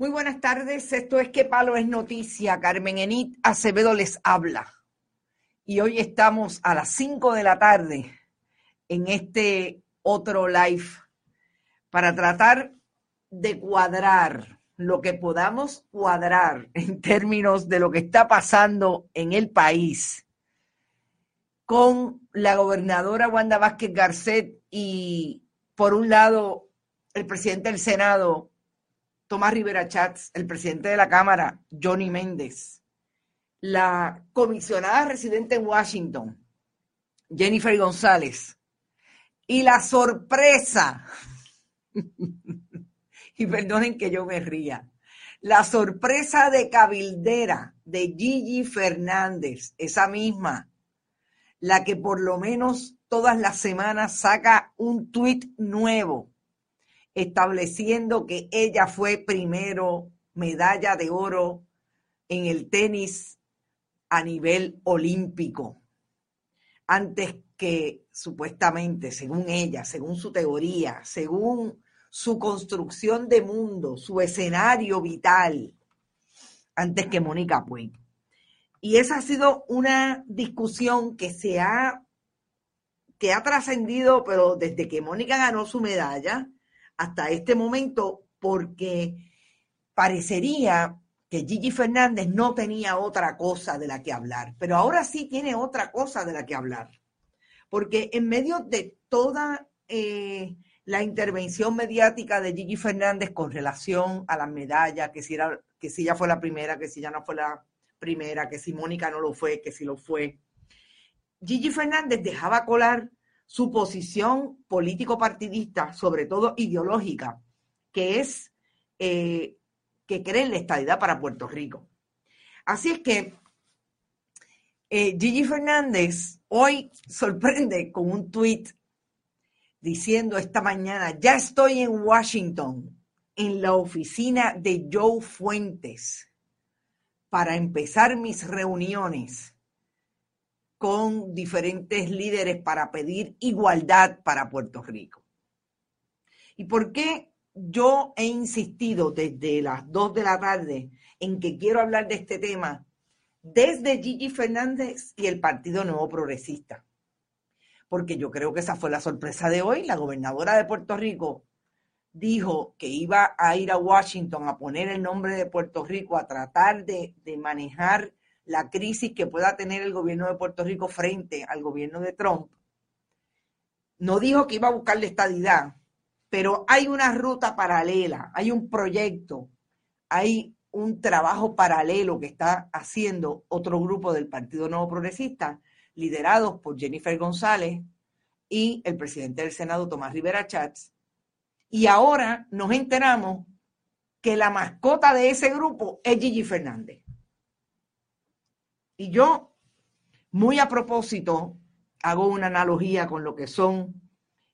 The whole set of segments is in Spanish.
Muy buenas tardes, esto es Que Palo es Noticia. Carmen Enit Acevedo les habla. Y hoy estamos a las 5 de la tarde en este otro live para tratar de cuadrar lo que podamos cuadrar en términos de lo que está pasando en el país con la gobernadora Wanda Vázquez Garcet y por un lado el presidente del Senado Tomás Rivera Chats, el presidente de la Cámara, Johnny Méndez, la comisionada residente en Washington, Jennifer González, y la sorpresa, y perdonen que yo me ría, la sorpresa de cabildera de Gigi Fernández, esa misma, la que por lo menos todas las semanas saca un tuit nuevo estableciendo que ella fue primero medalla de oro en el tenis a nivel olímpico, antes que supuestamente, según ella, según su teoría, según su construcción de mundo, su escenario vital, antes que Mónica Puig. Y esa ha sido una discusión que se ha, que ha trascendido, pero desde que Mónica ganó su medalla, hasta este momento porque parecería que Gigi Fernández no tenía otra cosa de la que hablar, pero ahora sí tiene otra cosa de la que hablar. Porque en medio de toda eh, la intervención mediática de Gigi Fernández con relación a las medallas, que si, era, que si ella fue la primera, que si ya no fue la primera, que si Mónica no lo fue, que si lo fue, Gigi Fernández dejaba colar su posición político-partidista, sobre todo ideológica, que es eh, que cree en la estabilidad para Puerto Rico. Así es que eh, Gigi Fernández hoy sorprende con un tuit diciendo esta mañana, ya estoy en Washington, en la oficina de Joe Fuentes, para empezar mis reuniones con diferentes líderes para pedir igualdad para Puerto Rico. ¿Y por qué yo he insistido desde las 2 de la tarde en que quiero hablar de este tema desde Gigi Fernández y el Partido Nuevo Progresista? Porque yo creo que esa fue la sorpresa de hoy. La gobernadora de Puerto Rico dijo que iba a ir a Washington a poner el nombre de Puerto Rico, a tratar de, de manejar la crisis que pueda tener el gobierno de Puerto Rico frente al gobierno de Trump. No dijo que iba a buscar la estadidad, pero hay una ruta paralela, hay un proyecto, hay un trabajo paralelo que está haciendo otro grupo del Partido Nuevo Progresista, liderados por Jennifer González y el presidente del Senado, Tomás Rivera Chats. Y ahora nos enteramos que la mascota de ese grupo es Gigi Fernández. Y yo, muy a propósito, hago una analogía con lo que son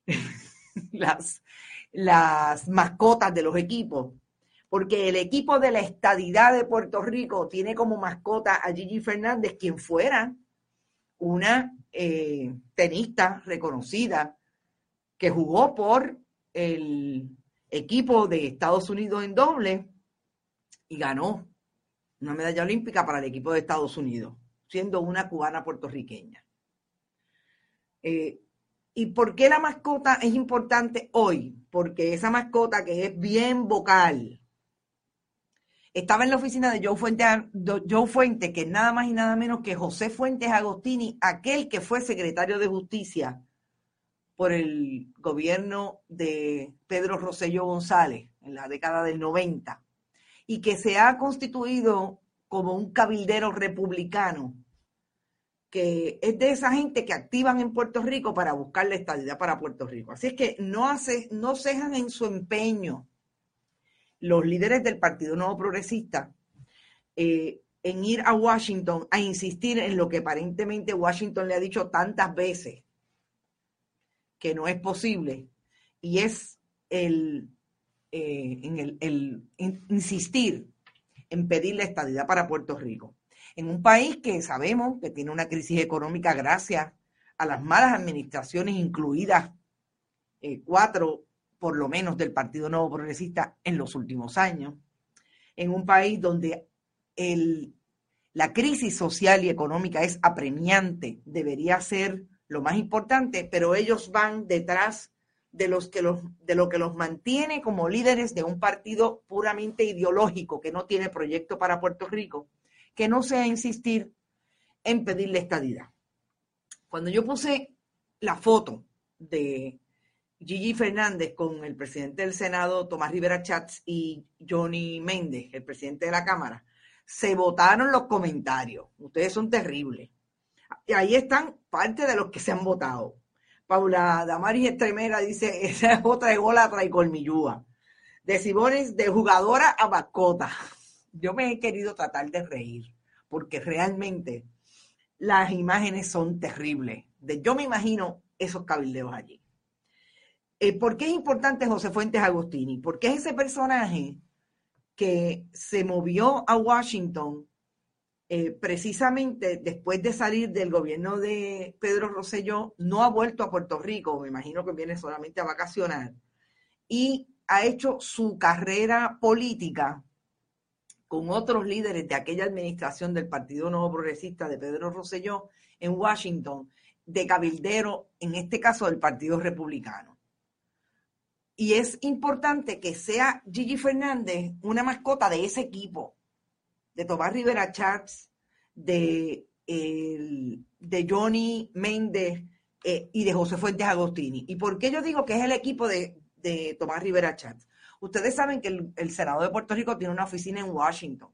las, las mascotas de los equipos, porque el equipo de la estadidad de Puerto Rico tiene como mascota a Gigi Fernández, quien fuera una eh, tenista reconocida que jugó por el equipo de Estados Unidos en doble y ganó una medalla olímpica para el equipo de Estados Unidos, siendo una cubana puertorriqueña. Eh, ¿Y por qué la mascota es importante hoy? Porque esa mascota que es bien vocal, estaba en la oficina de Joe Fuente, Joe Fuente, que es nada más y nada menos que José Fuentes Agostini, aquel que fue secretario de Justicia por el gobierno de Pedro Rosselló González en la década del 90 y que se ha constituido como un cabildero republicano, que es de esa gente que activan en Puerto Rico para buscar la estabilidad para Puerto Rico. Así es que no, hace, no cejan en su empeño los líderes del Partido Nuevo Progresista eh, en ir a Washington a insistir en lo que aparentemente Washington le ha dicho tantas veces que no es posible, y es el, eh, en el, insistir en pedir la estadidad para Puerto Rico. En un país que sabemos que tiene una crisis económica gracias a las malas administraciones, incluidas eh, cuatro por lo menos del Partido Nuevo Progresista en los últimos años, en un país donde el, la crisis social y económica es apremiante, debería ser lo más importante, pero ellos van detrás de, los que los, de lo que los mantiene como líderes de un partido puramente ideológico que no tiene proyecto para Puerto Rico, que no sea insistir en pedirle estadidad. Cuando yo puse la foto de Gigi Fernández con el presidente del Senado, Tomás Rivera Chats, y Johnny Méndez, el presidente de la Cámara, se votaron los comentarios. Ustedes son terribles. Y ahí están parte de los que se han votado. Paula Damaris Estremera dice, esa es otra de golatra y colmillúa. De Sibones, de jugadora a mascota. Yo me he querido tratar de reír, porque realmente las imágenes son terribles. De, yo me imagino esos cabildeos allí. Eh, ¿Por qué es importante José Fuentes Agostini? Porque es ese personaje que se movió a Washington eh, precisamente después de salir del gobierno de Pedro Rosselló, no ha vuelto a Puerto Rico, me imagino que viene solamente a vacacionar, y ha hecho su carrera política con otros líderes de aquella administración del Partido Nuevo Progresista de Pedro Rosselló en Washington, de cabildero, en este caso del Partido Republicano. Y es importante que sea Gigi Fernández una mascota de ese equipo, de Tomás Rivera Chats, de, de Johnny Méndez eh, y de José Fuentes Agostini. ¿Y por qué yo digo que es el equipo de, Tomás Rivera Chats? Ustedes saben que el, Senado de Puerto Rico tiene una oficina en Washington.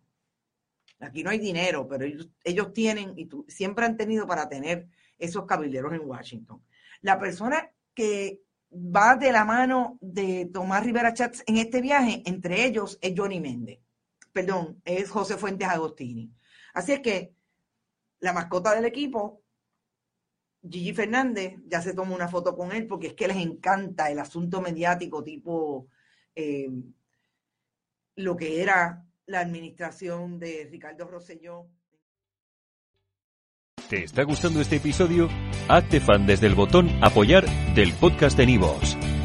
Aquí no hay dinero, pero ellos, tienen y siempre han tenido para tener esos cabilderos en Washington. La persona que va de la mano de Tomás Rivera Chats en este viaje, entre ellos es Johnny Méndez perdón, es José Fuentes Agostini. Así es que la mascota del equipo, Gigi Fernández, ya se toma una foto con él porque es que les encanta el asunto mediático tipo eh, lo que era la administración de Ricardo Rosselló. ¿Te está gustando este episodio? Hazte fan desde el botón apoyar del podcast de Nivos.